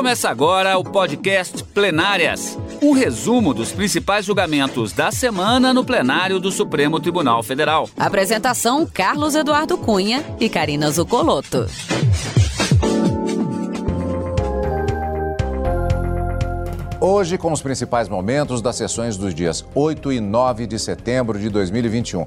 Começa agora o podcast Plenárias um resumo dos principais julgamentos da semana no plenário do Supremo Tribunal Federal. Apresentação: Carlos Eduardo Cunha e Karina Zucolotto. Hoje, com os principais momentos das sessões dos dias 8 e 9 de setembro de 2021.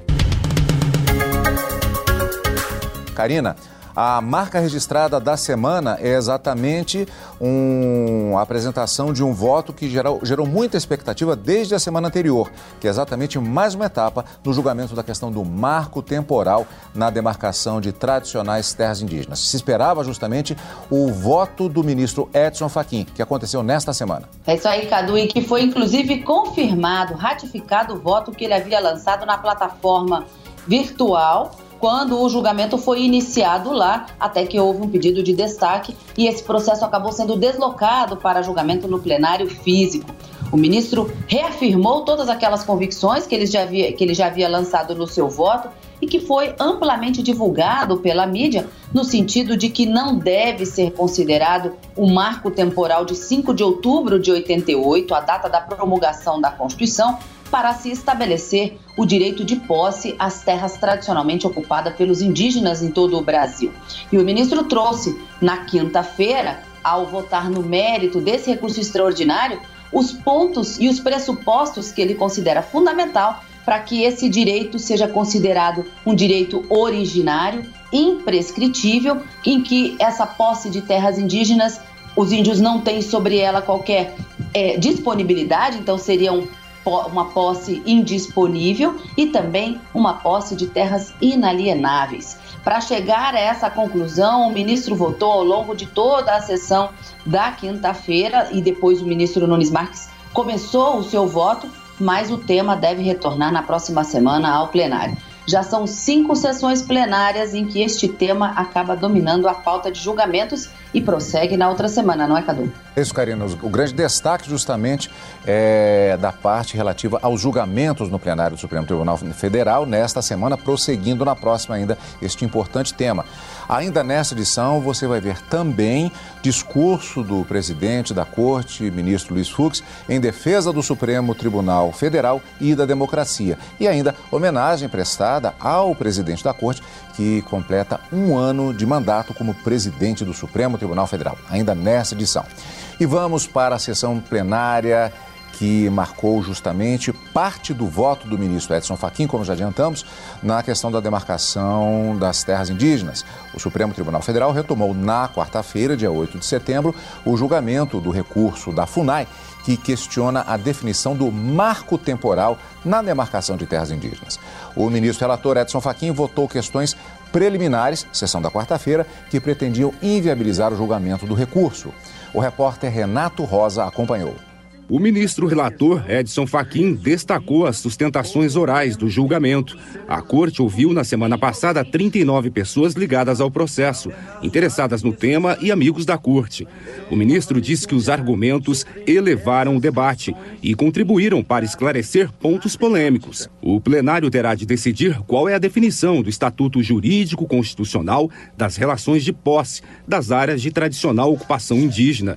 Karina, a marca registrada da semana é exatamente uma apresentação de um voto que gerou, gerou muita expectativa desde a semana anterior, que é exatamente mais uma etapa no julgamento da questão do marco temporal na demarcação de tradicionais terras indígenas. Se esperava justamente o voto do ministro Edson Fachin, que aconteceu nesta semana. É isso aí, Cadu, e que foi inclusive confirmado, ratificado o voto que ele havia lançado na plataforma virtual quando o julgamento foi iniciado lá, até que houve um pedido de destaque e esse processo acabou sendo deslocado para julgamento no plenário físico. O ministro reafirmou todas aquelas convicções que ele já havia, que ele já havia lançado no seu voto e que foi amplamente divulgado pela mídia, no sentido de que não deve ser considerado o marco temporal de 5 de outubro de 88, a data da promulgação da Constituição, para se estabelecer o direito de posse às terras tradicionalmente ocupadas pelos indígenas em todo o Brasil. E o ministro trouxe na quinta-feira, ao votar no mérito desse recurso extraordinário, os pontos e os pressupostos que ele considera fundamental para que esse direito seja considerado um direito originário, imprescritível, em que essa posse de terras indígenas, os índios não têm sobre ela qualquer é, disponibilidade, então seriam uma posse indisponível e também uma posse de terras inalienáveis. Para chegar a essa conclusão, o ministro votou ao longo de toda a sessão da quinta-feira e depois o ministro Nunes Marques começou o seu voto, mas o tema deve retornar na próxima semana ao plenário. Já são cinco sessões plenárias em que este tema acaba dominando a pauta de julgamentos e prossegue na outra semana, não é, Cadu? Isso, Karina. O grande destaque, justamente, é da parte relativa aos julgamentos no plenário do Supremo Tribunal Federal, nesta semana, prosseguindo na próxima ainda este importante tema. Ainda nessa edição, você vai ver também discurso do presidente da Corte, ministro Luiz Fux, em defesa do Supremo Tribunal Federal e da democracia. E ainda homenagem prestada ao presidente da Corte, que completa um ano de mandato como presidente do Supremo Tribunal Federal, ainda nessa edição. E vamos para a sessão plenária que marcou justamente parte do voto do ministro Edson Fachin, como já adiantamos, na questão da demarcação das terras indígenas. O Supremo Tribunal Federal retomou na quarta-feira, dia 8 de setembro, o julgamento do recurso da FUNAI, que questiona a definição do marco temporal na demarcação de terras indígenas. O ministro relator Edson Fachin votou questões preliminares, sessão da quarta-feira, que pretendiam inviabilizar o julgamento do recurso. O repórter Renato Rosa acompanhou. O ministro relator Edson Fachin destacou as sustentações orais do julgamento. A corte ouviu na semana passada 39 pessoas ligadas ao processo, interessadas no tema e amigos da corte. O ministro disse que os argumentos elevaram o debate e contribuíram para esclarecer pontos polêmicos. O plenário terá de decidir qual é a definição do estatuto jurídico constitucional das relações de posse das áreas de tradicional ocupação indígena.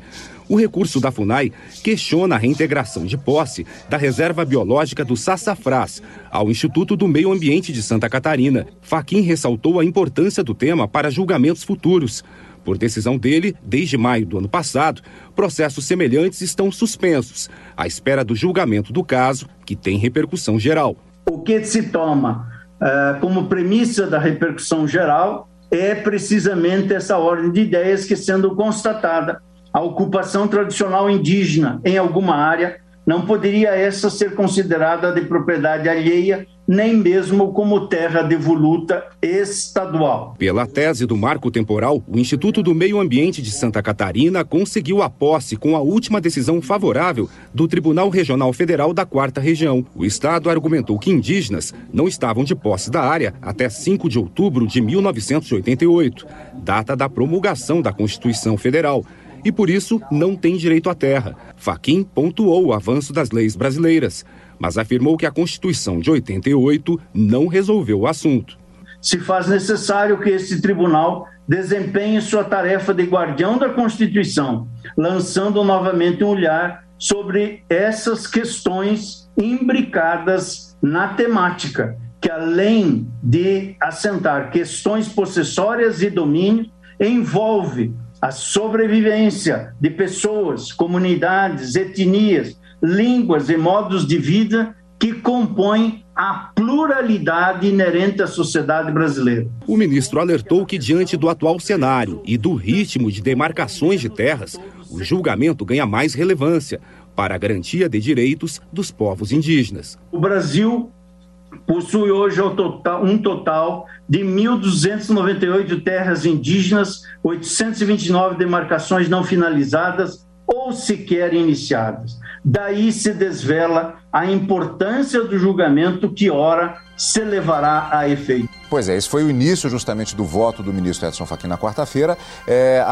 O recurso da FUNAI questiona a reintegração de posse da reserva biológica do Sassafrás ao Instituto do Meio Ambiente de Santa Catarina. Faquim ressaltou a importância do tema para julgamentos futuros. Por decisão dele, desde maio do ano passado, processos semelhantes estão suspensos, à espera do julgamento do caso, que tem repercussão geral. O que se toma uh, como premissa da repercussão geral é precisamente essa ordem de ideias que, sendo constatada, a ocupação tradicional indígena em alguma área, não poderia essa ser considerada de propriedade alheia, nem mesmo como terra devoluta estadual. Pela tese do marco temporal, o Instituto do Meio Ambiente de Santa Catarina conseguiu a posse com a última decisão favorável do Tribunal Regional Federal da Quarta Região. O Estado argumentou que indígenas não estavam de posse da área até 5 de outubro de 1988, data da promulgação da Constituição Federal e por isso não tem direito à terra. Faquim pontuou o avanço das leis brasileiras, mas afirmou que a Constituição de 88 não resolveu o assunto. Se faz necessário que esse tribunal desempenhe sua tarefa de guardião da Constituição, lançando novamente um olhar sobre essas questões imbricadas na temática, que além de assentar questões possessórias e domínio, envolve a sobrevivência de pessoas, comunidades, etnias, línguas e modos de vida que compõem a pluralidade inerente à sociedade brasileira. O ministro alertou que, diante do atual cenário e do ritmo de demarcações de terras, o julgamento ganha mais relevância para a garantia de direitos dos povos indígenas. O Brasil possui hoje um total de 1.298 terras indígenas, 829 demarcações não finalizadas ou sequer iniciadas. Daí se desvela a importância do julgamento que, ora, se levará a efeito. Pois é, esse foi o início justamente do voto do ministro Edson Fachin na quarta-feira. É,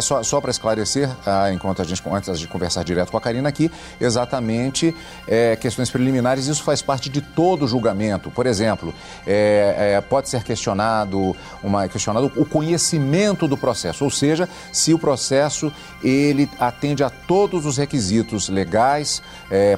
só, só para esclarecer, ah, enquanto a gente, antes de conversar direto com a Karina aqui, exatamente é, questões preliminares, isso faz parte de todo julgamento. Por exemplo, é, é, pode ser questionado, uma, questionado o conhecimento do processo, ou seja, se o processo ele atende a todos os requisitos legais, é,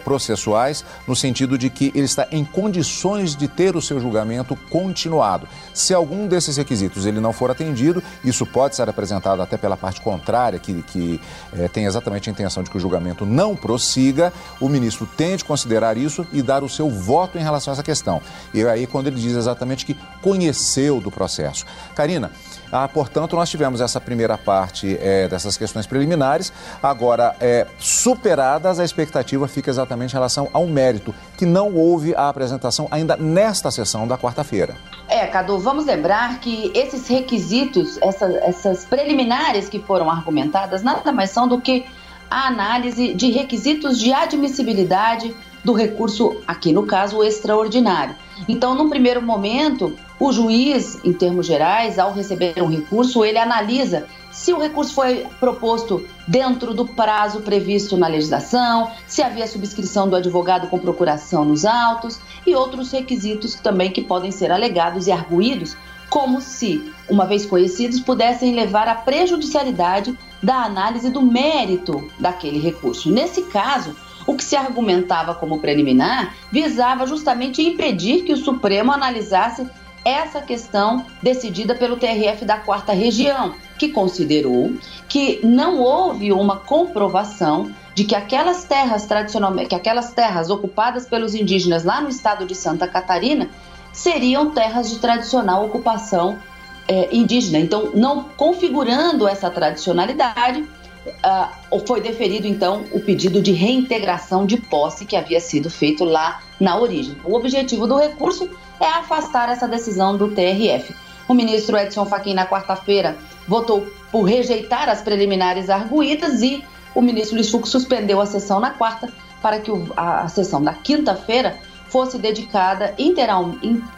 no sentido de que ele está em condições de ter o seu julgamento continuado. Se algum desses requisitos ele não for atendido, isso pode ser apresentado até pela parte contrária, que, que é, tem exatamente a intenção de que o julgamento não prossiga, o ministro tem de considerar isso e dar o seu voto em relação a essa questão. E aí, quando ele diz exatamente que conheceu do processo. Karina, ah, portanto, nós tivemos essa primeira parte é, dessas questões preliminares. Agora, é, superadas, a expectativa fica exatamente em relação ao mérito, que não houve a apresentação ainda nesta sessão da quarta-feira. É, Cadu, vamos lembrar que esses requisitos, essa, essas preliminares que foram argumentadas, nada mais são do que a análise de requisitos de admissibilidade do recurso, aqui no caso, extraordinário. Então, num primeiro momento, o juiz, em termos gerais, ao receber um recurso, ele analisa se o recurso foi proposto dentro do prazo previsto na legislação, se havia subscrição do advogado com procuração nos autos e outros requisitos também que podem ser alegados e arguídos, como se, uma vez conhecidos, pudessem levar à prejudicialidade da análise do mérito daquele recurso. Nesse caso, o que se argumentava como preliminar visava justamente impedir que o Supremo analisasse essa questão decidida pelo TRF da quarta região, que considerou que não houve uma comprovação de que aquelas terras tradicionalmente, que aquelas terras ocupadas pelos indígenas lá no estado de Santa Catarina seriam terras de tradicional ocupação é, indígena. Então, não configurando essa tradicionalidade, uh, foi deferido então o pedido de reintegração de posse que havia sido feito lá na origem. O objetivo do recurso é afastar essa decisão do TRF. O ministro Edson Fachin, na quarta-feira, votou por rejeitar as preliminares arguídas e o ministro Luiz Fux suspendeu a sessão na quarta para que a, sessão da quinta-feira fosse dedicada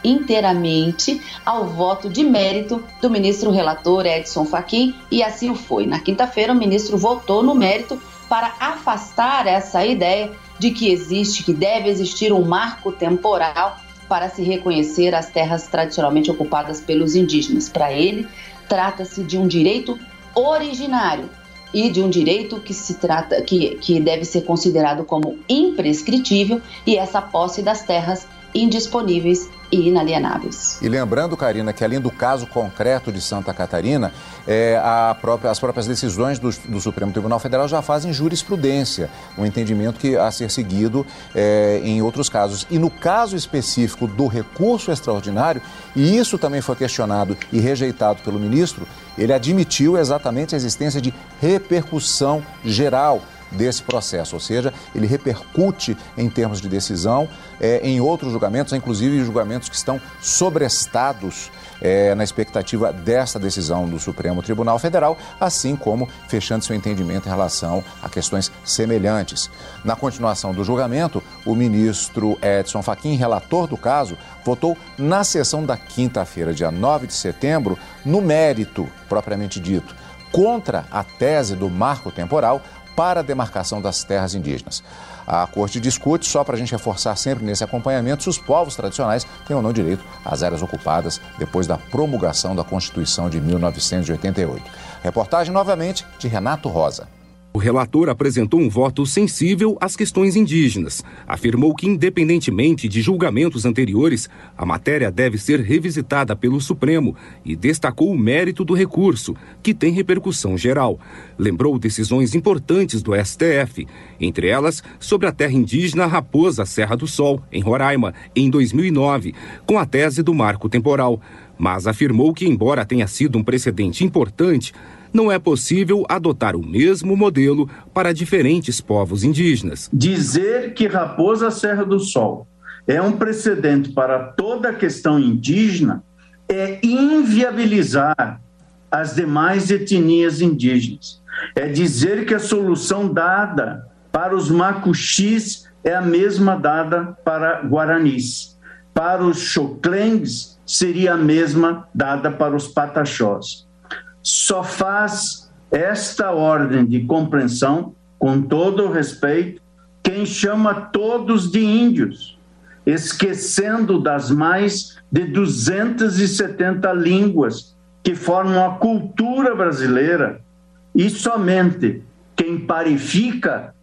inteiramente ao voto de mérito do ministro relator Edson Fachin e assim o foi. Na quinta-feira, o ministro votou no mérito para afastar essa ideia de que existe, que deve existir um marco temporal para se reconhecer as terras tradicionalmente ocupadas pelos indígenas. Para ele, trata-se de um direito originário e de um direito que se trata que, que deve ser considerado como imprescritível e essa posse das terras indisponíveis e inalienáveis. E lembrando, Karina, que além do caso concreto de Santa Catarina, é, própria, as próprias decisões do, do, Supremo Tribunal Federal já fazem jurisprudência, um entendimento que a ser seguido é, em outros casos. E no caso específico do recurso extraordinário, e isso também foi questionado e rejeitado pelo ministro, ele admitiu exatamente a existência de repercussão geral desse processo, ou seja, ele repercute em termos de decisão é, em outros julgamentos, inclusive julgamentos que estão sobrestados é, na expectativa desta decisão do Supremo Tribunal Federal, assim como fechando seu entendimento em relação a questões semelhantes. Na continuação do julgamento, o ministro Edson Fachin, relator do caso, votou na sessão da quinta-feira, dia 9 de setembro, no mérito propriamente dito, contra a tese do marco temporal para a demarcação das terras indígenas. A corte discute, só para a gente reforçar sempre nesse acompanhamento, se os povos tradicionais têm ou não direito às áreas ocupadas depois da promulgação da Constituição de 1988. Reportagem novamente de Renato Rosa. O relator apresentou um voto sensível às questões indígenas. Afirmou que, independentemente de julgamentos anteriores, a matéria deve ser revisitada pelo Supremo e destacou o mérito do recurso, que tem repercussão geral. Lembrou decisões importantes do STF, entre elas sobre a terra indígena Raposa Serra do Sol, em Roraima, em 2009, com a tese do marco temporal. Mas afirmou que, embora tenha sido um precedente importante, não é possível adotar o mesmo modelo para diferentes povos indígenas. Dizer que Raposa Serra do Sol é um precedente para toda a questão indígena é inviabilizar as demais etnias indígenas. É dizer que a solução dada para os macuxis é a mesma dada para guaranis. Para os xoclengues seria a mesma dada para os pataxós só faz esta ordem de compreensão, com todo o respeito, quem chama todos de índios, esquecendo das mais de 270 línguas que formam a cultura brasileira, e somente quem parifica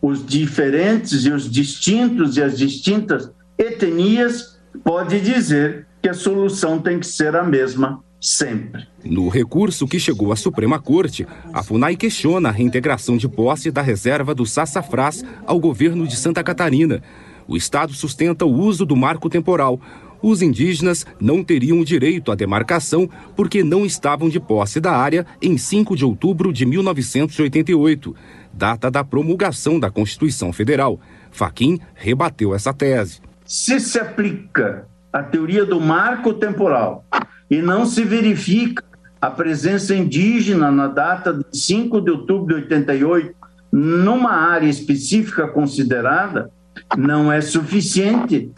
os diferentes e os distintos e as distintas etnias pode dizer que a solução tem que ser a mesma sempre. No recurso que chegou à Suprema Corte, a FUNAI questiona a reintegração de posse da reserva do Sassafrás ao governo de Santa Catarina. O Estado sustenta o uso do marco temporal. Os indígenas não teriam direito à demarcação porque não estavam de posse da área em 5 de outubro de 1988, data da promulgação da Constituição Federal. Faquim rebateu essa tese. Se se aplica a teoria do marco temporal e não se verifica a presença indígena na data de 5 de outubro de 88 numa área específica considerada, não é suficiente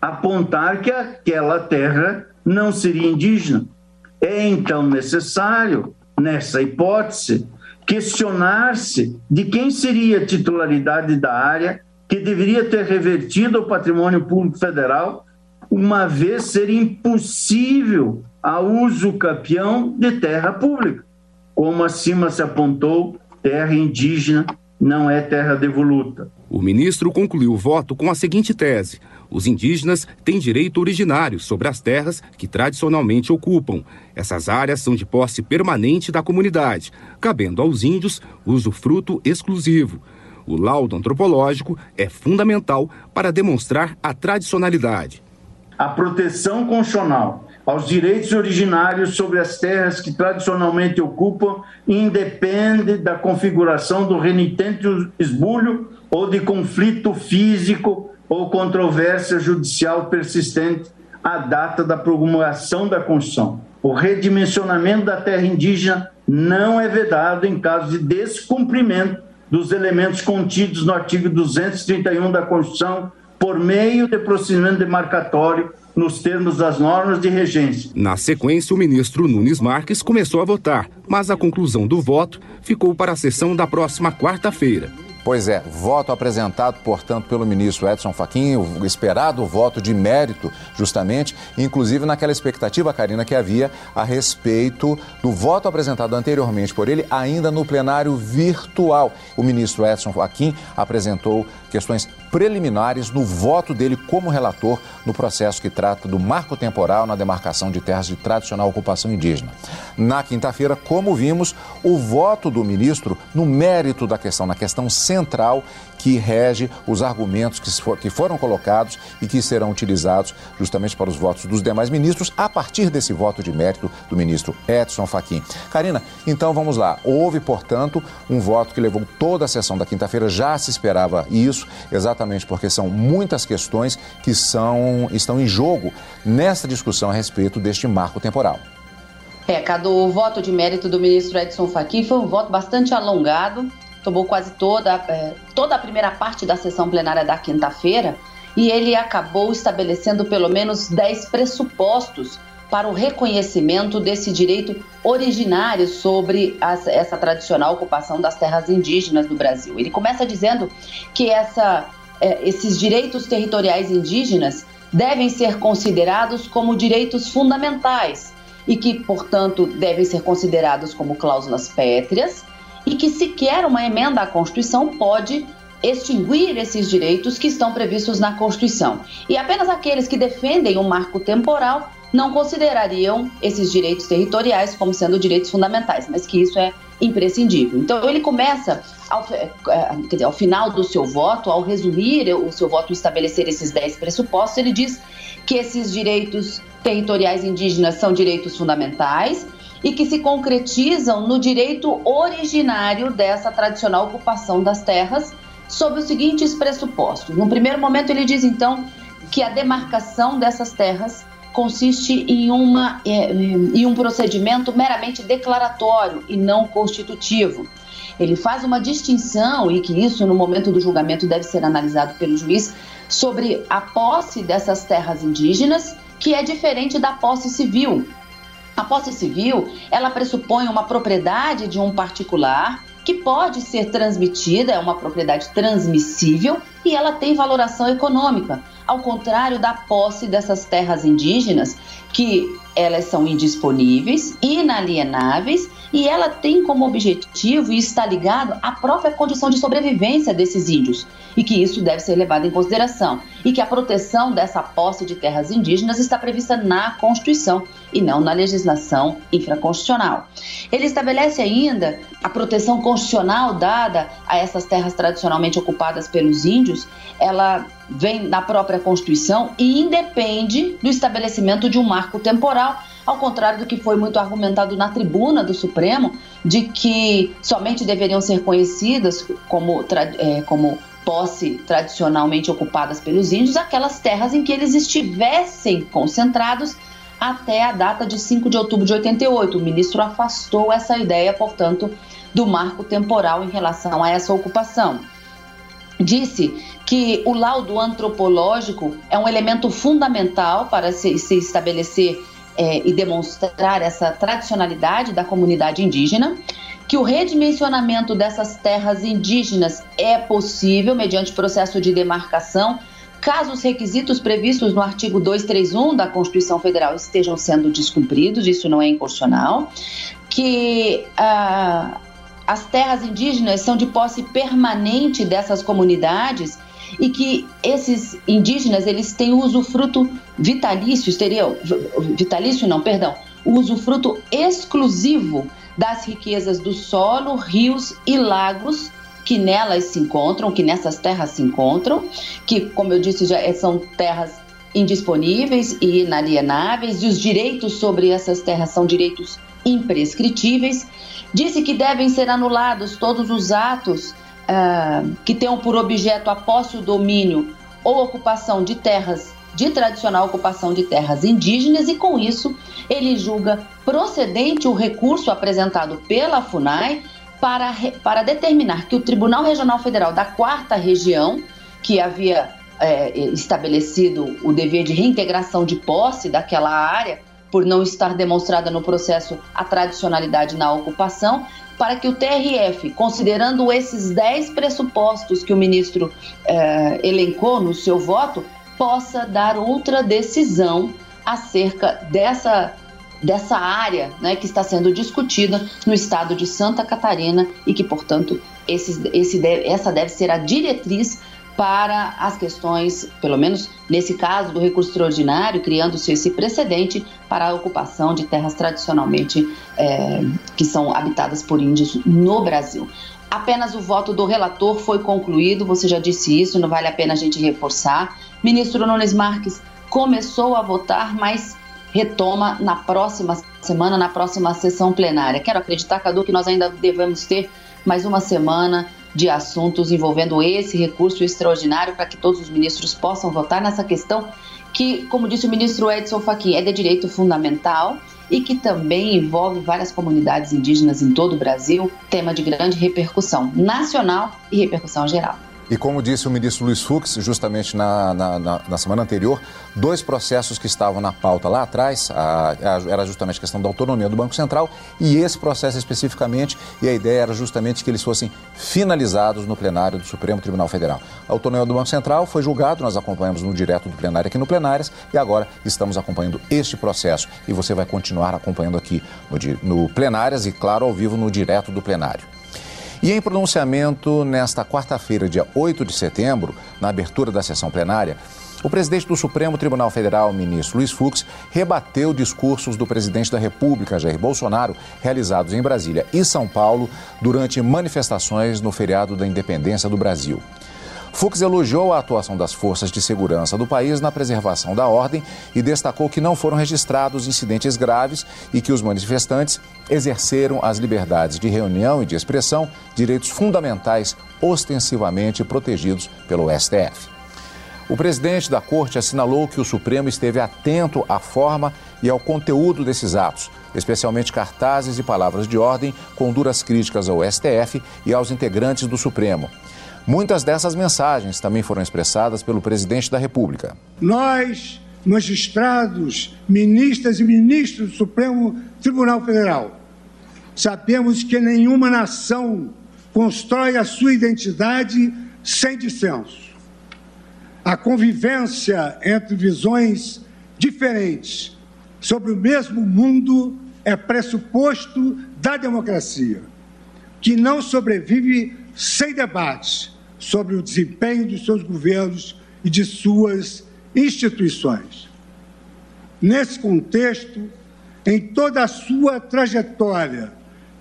apontar que aquela terra não seria indígena. É então necessário, nessa hipótese, questionar-se de quem seria a titularidade da área que deveria ter revertido ao patrimônio público federal uma vez ser impossível a uso capião de terra pública. Como acima se apontou, terra indígena não é terra devoluta. O ministro concluiu o voto com a seguinte tese: os indígenas têm direito originário sobre as terras que tradicionalmente ocupam. Essas áreas são de posse permanente da comunidade, cabendo aos índios usufruto exclusivo. O laudo antropológico é fundamental para demonstrar a tradicionalidade a proteção constitucional aos direitos originários sobre as terras que tradicionalmente ocupam independe da configuração do renitente esbulho ou de conflito físico ou controvérsia judicial persistente à data da promulgação da Constituição. O redimensionamento da terra indígena não é vedado em caso de descumprimento dos elementos contidos no artigo 231 da Constituição por meio de procedimento demarcatório nos termos das normas de regência. Na sequência, o ministro Nunes Marques começou a votar, mas a conclusão do voto ficou para a sessão da próxima quarta-feira. Pois é, voto apresentado, portanto, pelo ministro Edson Fachin, o esperado voto de mérito, justamente, inclusive naquela expectativa, Karina, que havia a respeito do voto apresentado anteriormente por ele, ainda no plenário virtual. O ministro Edson Fachin apresentou questões preliminares no voto dele como relator no processo que trata do marco temporal na demarcação de terras de tradicional ocupação indígena. Na quinta-feira, como vimos, o voto do ministro no mérito da questão, na questão central que rege os argumentos que, for, que foram colocados e que serão utilizados justamente para os votos dos demais ministros, a partir desse voto de mérito do ministro Edson Fachin. Karina, então vamos lá. Houve, portanto, um voto que levou toda a sessão da quinta-feira, já se esperava isso, exatamente porque são muitas questões que são, estão em jogo nessa discussão a respeito deste marco temporal. É, o voto de mérito do ministro Edson Fachin foi um voto bastante alongado, tomou quase toda, é, toda a primeira parte da sessão plenária da quinta-feira e ele acabou estabelecendo pelo menos 10 pressupostos para o reconhecimento desse direito originário sobre as, essa tradicional ocupação das terras indígenas do Brasil. Ele começa dizendo que essa, é, esses direitos territoriais indígenas devem ser considerados como direitos fundamentais e que, portanto, devem ser considerados como cláusulas pétreas e que sequer uma emenda à Constituição pode extinguir esses direitos que estão previstos na Constituição. E apenas aqueles que defendem um marco temporal não considerariam esses direitos territoriais como sendo direitos fundamentais, mas que isso é imprescindível. Então ele começa ao, é, quer dizer, ao final do seu voto, ao resumir o seu voto e estabelecer esses 10 pressupostos, ele diz que esses direitos territoriais indígenas são direitos fundamentais e que se concretizam no direito originário dessa tradicional ocupação das terras, sob os seguintes pressupostos. No primeiro momento, ele diz então que a demarcação dessas terras consiste em, uma, é, em um procedimento meramente declaratório e não constitutivo. Ele faz uma distinção, e que isso, no momento do julgamento, deve ser analisado pelo juiz, sobre a posse dessas terras indígenas, que é diferente da posse civil. A posse civil, ela pressupõe uma propriedade de um particular que pode ser transmitida, é uma propriedade transmissível e ela tem valoração econômica, ao contrário da posse dessas terras indígenas, que elas são indisponíveis, inalienáveis e ela tem como objetivo e está ligado à própria condição de sobrevivência desses índios e que isso deve ser levado em consideração e que a proteção dessa posse de terras indígenas está prevista na Constituição e não na legislação infraconstitucional. Ele estabelece ainda a proteção constitucional dada a essas terras tradicionalmente ocupadas pelos índios, ela vem da própria Constituição e independe do estabelecimento de um marco temporal ao contrário do que foi muito argumentado na tribuna do Supremo, de que somente deveriam ser conhecidas como, é, como posse tradicionalmente ocupadas pelos índios aquelas terras em que eles estivessem concentrados até a data de 5 de outubro de 88. O ministro afastou essa ideia, portanto, do marco temporal em relação a essa ocupação. Disse que o laudo antropológico é um elemento fundamental para se, se estabelecer é, e demonstrar essa tradicionalidade da comunidade indígena, que o redimensionamento dessas terras indígenas é possível mediante processo de demarcação, caso os requisitos previstos no artigo 231 da Constituição Federal estejam sendo descumpridos, isso não é inconstitucional, que ah, as terras indígenas são de posse permanente dessas comunidades e que esses indígenas eles têm usufruto vitalício, teriam vitalício não, perdão, usufruto exclusivo das riquezas do solo, rios e lagos que nelas se encontram, que nessas terras se encontram, que como eu disse já são terras indisponíveis e inalienáveis e os direitos sobre essas terras são direitos imprescritíveis. Disse que devem ser anulados todos os atos uh, que tenham por objeto a posse, o domínio ou ocupação de terras, de tradicional ocupação de terras indígenas, e com isso ele julga procedente o recurso apresentado pela FUNAI para, para determinar que o Tribunal Regional Federal da Quarta Região, que havia é, estabelecido o dever de reintegração de posse daquela área, por não estar demonstrada no processo a tradicionalidade na ocupação, para que o TRF, considerando esses 10 pressupostos que o ministro eh, elencou no seu voto, possa dar outra decisão acerca dessa, dessa área né, que está sendo discutida no estado de Santa Catarina e que, portanto, esse, esse deve, essa deve ser a diretriz para as questões, pelo menos nesse caso do recurso extraordinário, criando-se esse precedente para a ocupação de terras tradicionalmente é, que são habitadas por índios no Brasil. Apenas o voto do relator foi concluído, você já disse isso, não vale a pena a gente reforçar. Ministro Nunes Marques começou a votar, mas retoma na próxima semana, na próxima sessão plenária. Quero acreditar, Cadu, que nós ainda devemos ter mais uma semana de assuntos envolvendo esse recurso extraordinário para que todos os ministros possam votar nessa questão que, como disse o ministro Edson Fachin, é de direito fundamental e que também envolve várias comunidades indígenas em todo o Brasil, tema de grande repercussão nacional e repercussão geral. E como disse o ministro Luiz Fux, justamente na, na, na, na semana anterior, dois processos que estavam na pauta lá atrás, a, a, era justamente a questão da autonomia do Banco Central e esse processo especificamente, e a ideia era justamente que eles fossem finalizados no plenário do Supremo Tribunal Federal. A autonomia do Banco Central foi julgado, nós acompanhamos no direto do plenário aqui no Plenárias e agora estamos acompanhando este processo e você vai continuar acompanhando aqui no, no Plenárias e, claro, ao vivo no direto do plenário. E em pronunciamento nesta quarta-feira, dia 8 de setembro, na abertura da sessão plenária, o presidente do Supremo Tribunal Federal, ministro Luiz Fux, rebateu discursos do presidente da República, Jair Bolsonaro, realizados em Brasília e São Paulo durante manifestações no feriado da independência do Brasil. Fux elogiou a atuação das forças de segurança do país na preservação da ordem e destacou que não foram registrados incidentes graves e que os manifestantes exerceram as liberdades de reunião e de expressão, direitos fundamentais ostensivamente protegidos pelo STF. O presidente da corte assinalou que o Supremo esteve atento à forma e ao conteúdo desses atos, especialmente cartazes e palavras de ordem com duras críticas ao STF e aos integrantes do Supremo. Muitas dessas mensagens também foram expressadas pelo presidente da República. Nós, magistrados, ministras e ministros do Supremo Tribunal Federal, sabemos que nenhuma nação constrói a sua identidade sem dissenso. A convivência entre visões diferentes sobre o mesmo mundo é pressuposto da democracia, que não sobrevive sem debates sobre o desempenho dos seus governos e de suas instituições. Nesse contexto, em toda a sua trajetória,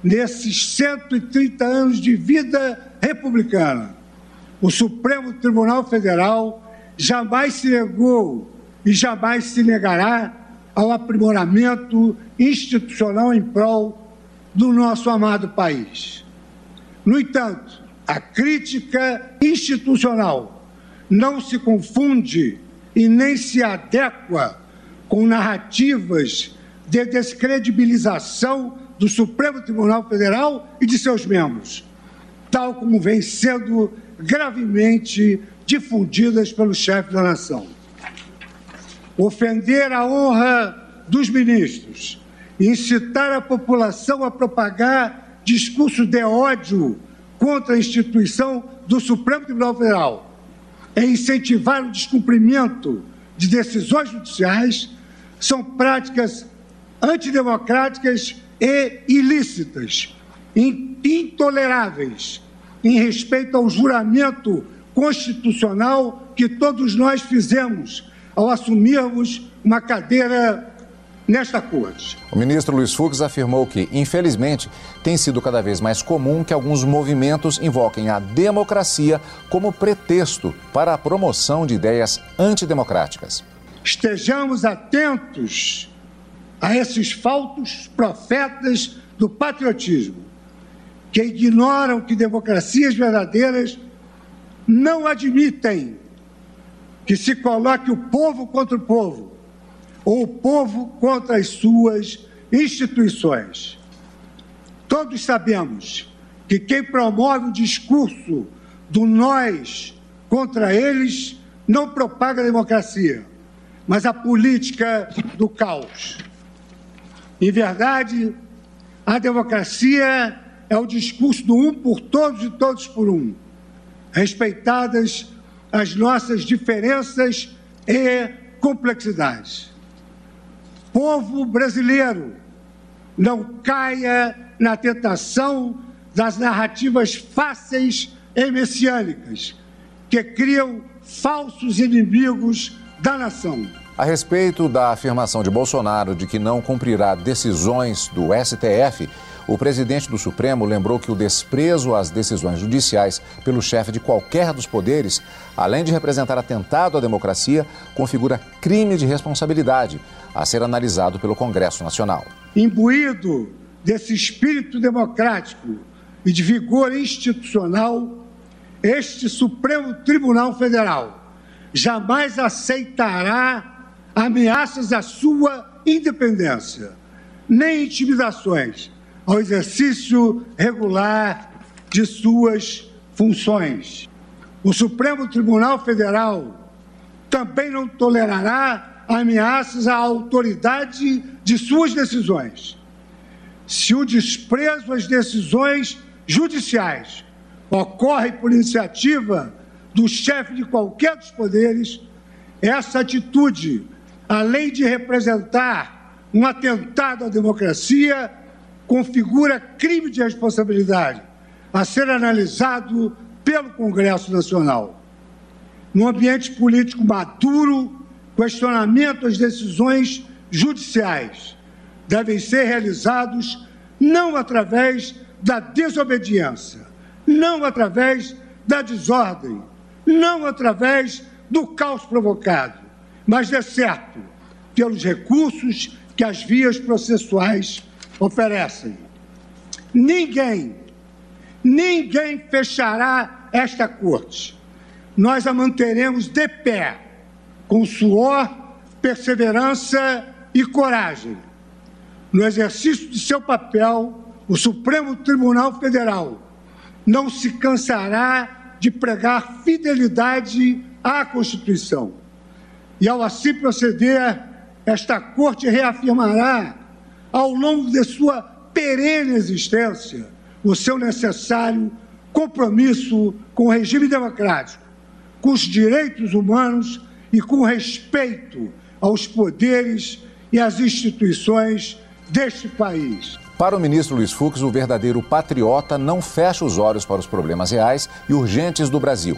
nesses 130 anos de vida republicana, o Supremo Tribunal Federal jamais se negou e jamais se negará ao aprimoramento institucional em prol do nosso amado país. No entanto, a crítica institucional não se confunde e nem se adequa com narrativas de descredibilização do Supremo Tribunal Federal e de seus membros, tal como vem sendo gravemente difundidas pelo chefe da nação. Ofender a honra dos ministros, incitar a população a propagar discursos de ódio contra a instituição do Supremo Tribunal Federal é incentivar o descumprimento de decisões judiciais são práticas antidemocráticas e ilícitas, intoleráveis em respeito ao juramento constitucional que todos nós fizemos ao assumirmos uma cadeira nesta corte. O ministro Luiz Fux afirmou que, infelizmente, tem sido cada vez mais comum que alguns movimentos invoquem a democracia como pretexto para a promoção de ideias antidemocráticas. Estejamos atentos a esses falsos profetas do patriotismo, que ignoram que democracias verdadeiras não admitem que se coloque o povo contra o povo ou o povo contra as suas instituições. Todos sabemos que quem promove o discurso do nós contra eles não propaga a democracia, mas a política do caos. Em verdade, a democracia é o discurso do um por todos e todos por um, respeitadas as nossas diferenças e complexidades povo brasileiro não caia na tentação das narrativas fáceis e messiânicas que criam falsos inimigos da nação. A respeito da afirmação de Bolsonaro de que não cumprirá decisões do STF, o presidente do Supremo lembrou que o desprezo às decisões judiciais pelo chefe de qualquer dos poderes, além de representar atentado à democracia, configura crime de responsabilidade a ser analisado pelo Congresso Nacional. Imbuído desse espírito democrático e de vigor institucional, este Supremo Tribunal Federal jamais aceitará ameaças à sua independência, nem intimidações ao exercício regular de suas funções. O Supremo Tribunal Federal também não tolerará ameaças à autoridade de suas decisões. Se o desprezo às decisões judiciais ocorre por iniciativa do chefe de qualquer dos poderes, essa atitude, além de representar um atentado à democracia, configura crime de responsabilidade a ser analisado pelo Congresso Nacional. No ambiente político maduro, questionamento às decisões judiciais devem ser realizados não através da desobediência, não através da desordem, não através do caos provocado, mas, de certo, pelos recursos que as vias processuais oferecem. Ninguém, ninguém fechará esta corte. Nós a manteremos de pé, com suor, perseverança e coragem. No exercício de seu papel, o Supremo Tribunal Federal não se cansará de pregar fidelidade à Constituição. E ao assim proceder, esta Corte reafirmará, ao longo de sua perene existência, o seu necessário compromisso com o regime democrático, com os direitos humanos e com respeito aos poderes e às instituições deste país. Para o ministro Luiz Fux, o verdadeiro patriota não fecha os olhos para os problemas reais e urgentes do Brasil.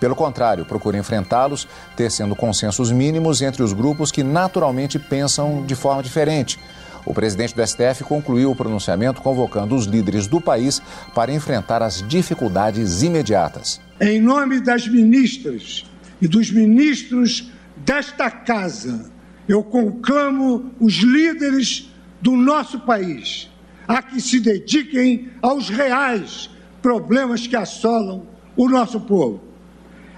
Pelo contrário, procura enfrentá-los, tecendo consensos mínimos entre os grupos que naturalmente pensam de forma diferente. O presidente do STF concluiu o pronunciamento convocando os líderes do país para enfrentar as dificuldades imediatas. Em nome das ministras e dos ministros desta casa, eu conclamo os líderes do nosso país a que se dediquem aos reais problemas que assolam o nosso povo.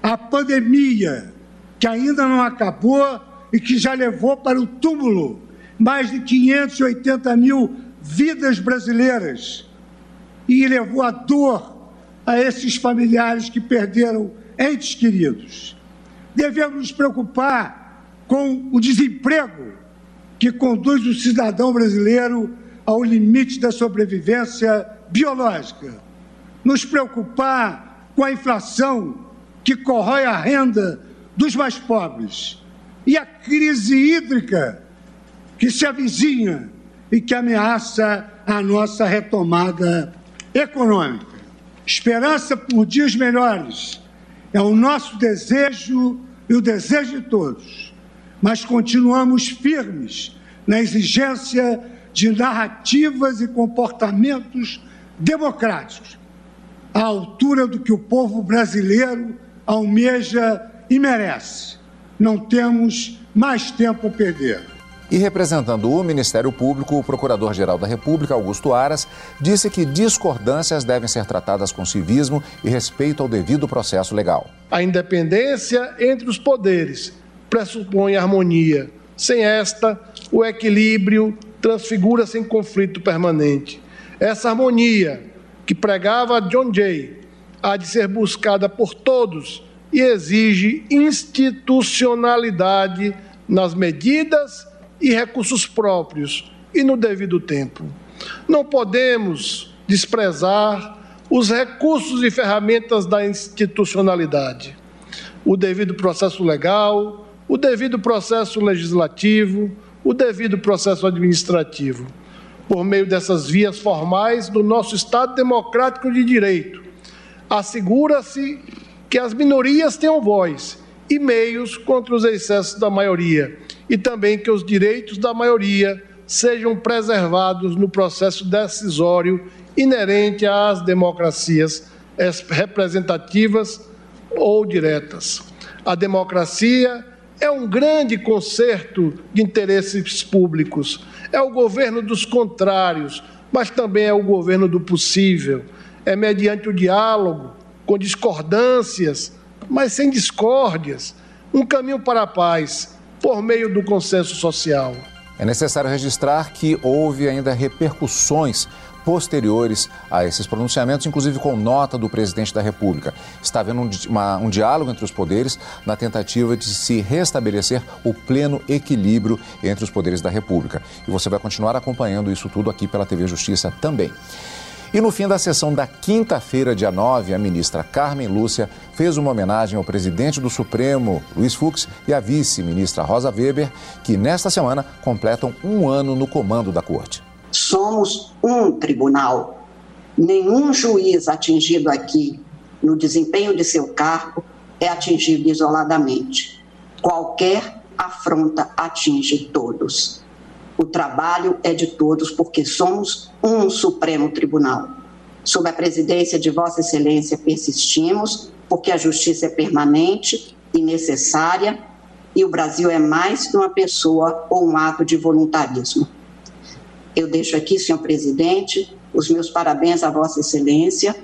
A pandemia, que ainda não acabou e que já levou para o túmulo mais de 580 mil vidas brasileiras e levou a dor a esses familiares que perderam entes queridos. Devemos nos preocupar com o desemprego que conduz o cidadão brasileiro ao limite da sobrevivência biológica, nos preocupar com a inflação que corrói a renda dos mais pobres e a crise hídrica que se avizinha e que ameaça a nossa retomada econômica. Esperança por dias melhores é o nosso desejo e o desejo de todos, mas continuamos firmes na exigência de narrativas e comportamentos democráticos, à altura do que o povo brasileiro almeja e merece. Não temos mais tempo a perder. E representando o Ministério Público, o Procurador-Geral da República, Augusto Aras, disse que discordâncias devem ser tratadas com civismo e respeito ao devido processo legal. A independência entre os poderes pressupõe harmonia. Sem esta, o equilíbrio transfigura-se em conflito permanente. Essa harmonia que pregava John Jay há de ser buscada por todos e exige institucionalidade nas medidas e recursos próprios e no devido tempo. Não podemos desprezar os recursos e ferramentas da institucionalidade. O devido processo legal, o devido processo legislativo, o devido processo administrativo, por meio dessas vias formais do nosso Estado democrático de direito. Assegura-se que as minorias tenham voz e meios contra os excessos da maioria, e também que os direitos da maioria sejam preservados no processo decisório inerente às democracias representativas ou diretas. A democracia é um grande concerto de interesses públicos. É o governo dos contrários, mas também é o governo do possível. É mediante o diálogo, com discordâncias, mas sem discórdias, um caminho para a paz, por meio do consenso social. É necessário registrar que houve ainda repercussões posteriores a esses pronunciamentos, inclusive com nota do presidente da República. Está havendo um, uma, um diálogo entre os poderes na tentativa de se restabelecer o pleno equilíbrio entre os poderes da República. E você vai continuar acompanhando isso tudo aqui pela TV Justiça também. E no fim da sessão da quinta-feira, dia 9, a ministra Carmen Lúcia fez uma homenagem ao presidente do Supremo, Luiz Fux, e à vice-ministra Rosa Weber, que nesta semana completam um ano no comando da corte. Somos um tribunal. Nenhum juiz atingido aqui no desempenho de seu cargo é atingido isoladamente. Qualquer afronta atinge todos. O trabalho é de todos porque somos um Supremo Tribunal. Sob a presidência de Vossa Excelência, persistimos porque a justiça é permanente e necessária e o Brasil é mais que uma pessoa ou um ato de voluntarismo. Eu deixo aqui, senhor presidente, os meus parabéns a Vossa Excelência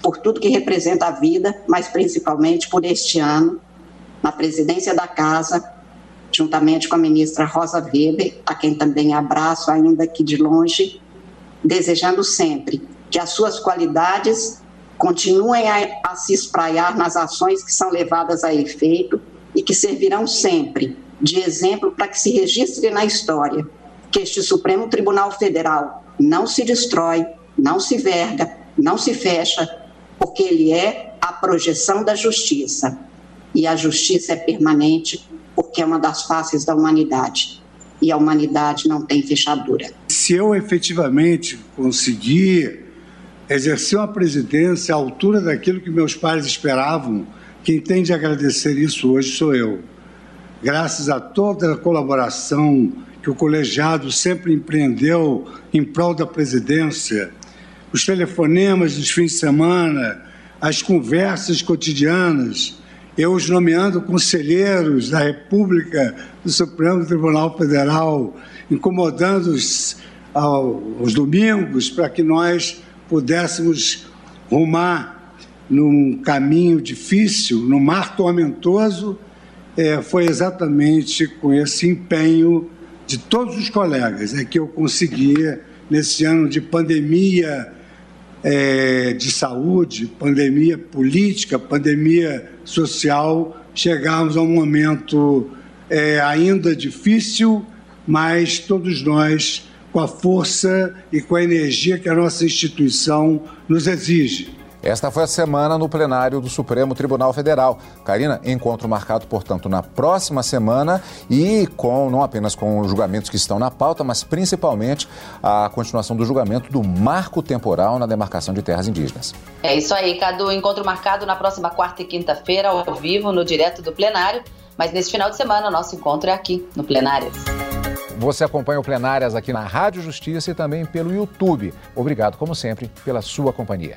por tudo que representa a vida, mas principalmente por este ano, na presidência da Casa, juntamente com a ministra Rosa Weber, a quem também abraço ainda aqui de longe, desejando sempre que as suas qualidades continuem a, a se espraiar nas ações que são levadas a efeito e que servirão sempre de exemplo para que se registre na história que este Supremo Tribunal Federal não se destrói, não se verga, não se fecha, porque ele é a projeção da justiça. E a justiça é permanente porque é uma das faces da humanidade. E a humanidade não tem fechadura. Se eu efetivamente conseguir exercer uma presidência à altura daquilo que meus pais esperavam, quem tem de agradecer isso hoje sou eu. Graças a toda a colaboração que o colegiado sempre empreendeu em prol da presidência, os telefonemas dos fins de semana, as conversas cotidianas, eu os nomeando conselheiros da República do Supremo Tribunal Federal, incomodando-os aos domingos para que nós pudéssemos rumar num caminho difícil, num mar tormentoso, é, foi exatamente com esse empenho de todos os colegas é que eu conseguia, nesse ano de pandemia é, de saúde, pandemia política, pandemia social, chegarmos a um momento é, ainda difícil, mas todos nós com a força e com a energia que a nossa instituição nos exige. Esta foi a semana no plenário do Supremo Tribunal Federal. Karina, encontro marcado, portanto, na próxima semana e com não apenas com os julgamentos que estão na pauta, mas principalmente a continuação do julgamento do marco temporal na demarcação de terras indígenas. É isso aí, Cadu. Encontro marcado na próxima quarta e quinta-feira, ao vivo, no direto do plenário. Mas nesse final de semana, nosso encontro é aqui, no Plenárias. Você acompanha o Plenárias aqui na Rádio Justiça e também pelo YouTube. Obrigado, como sempre, pela sua companhia.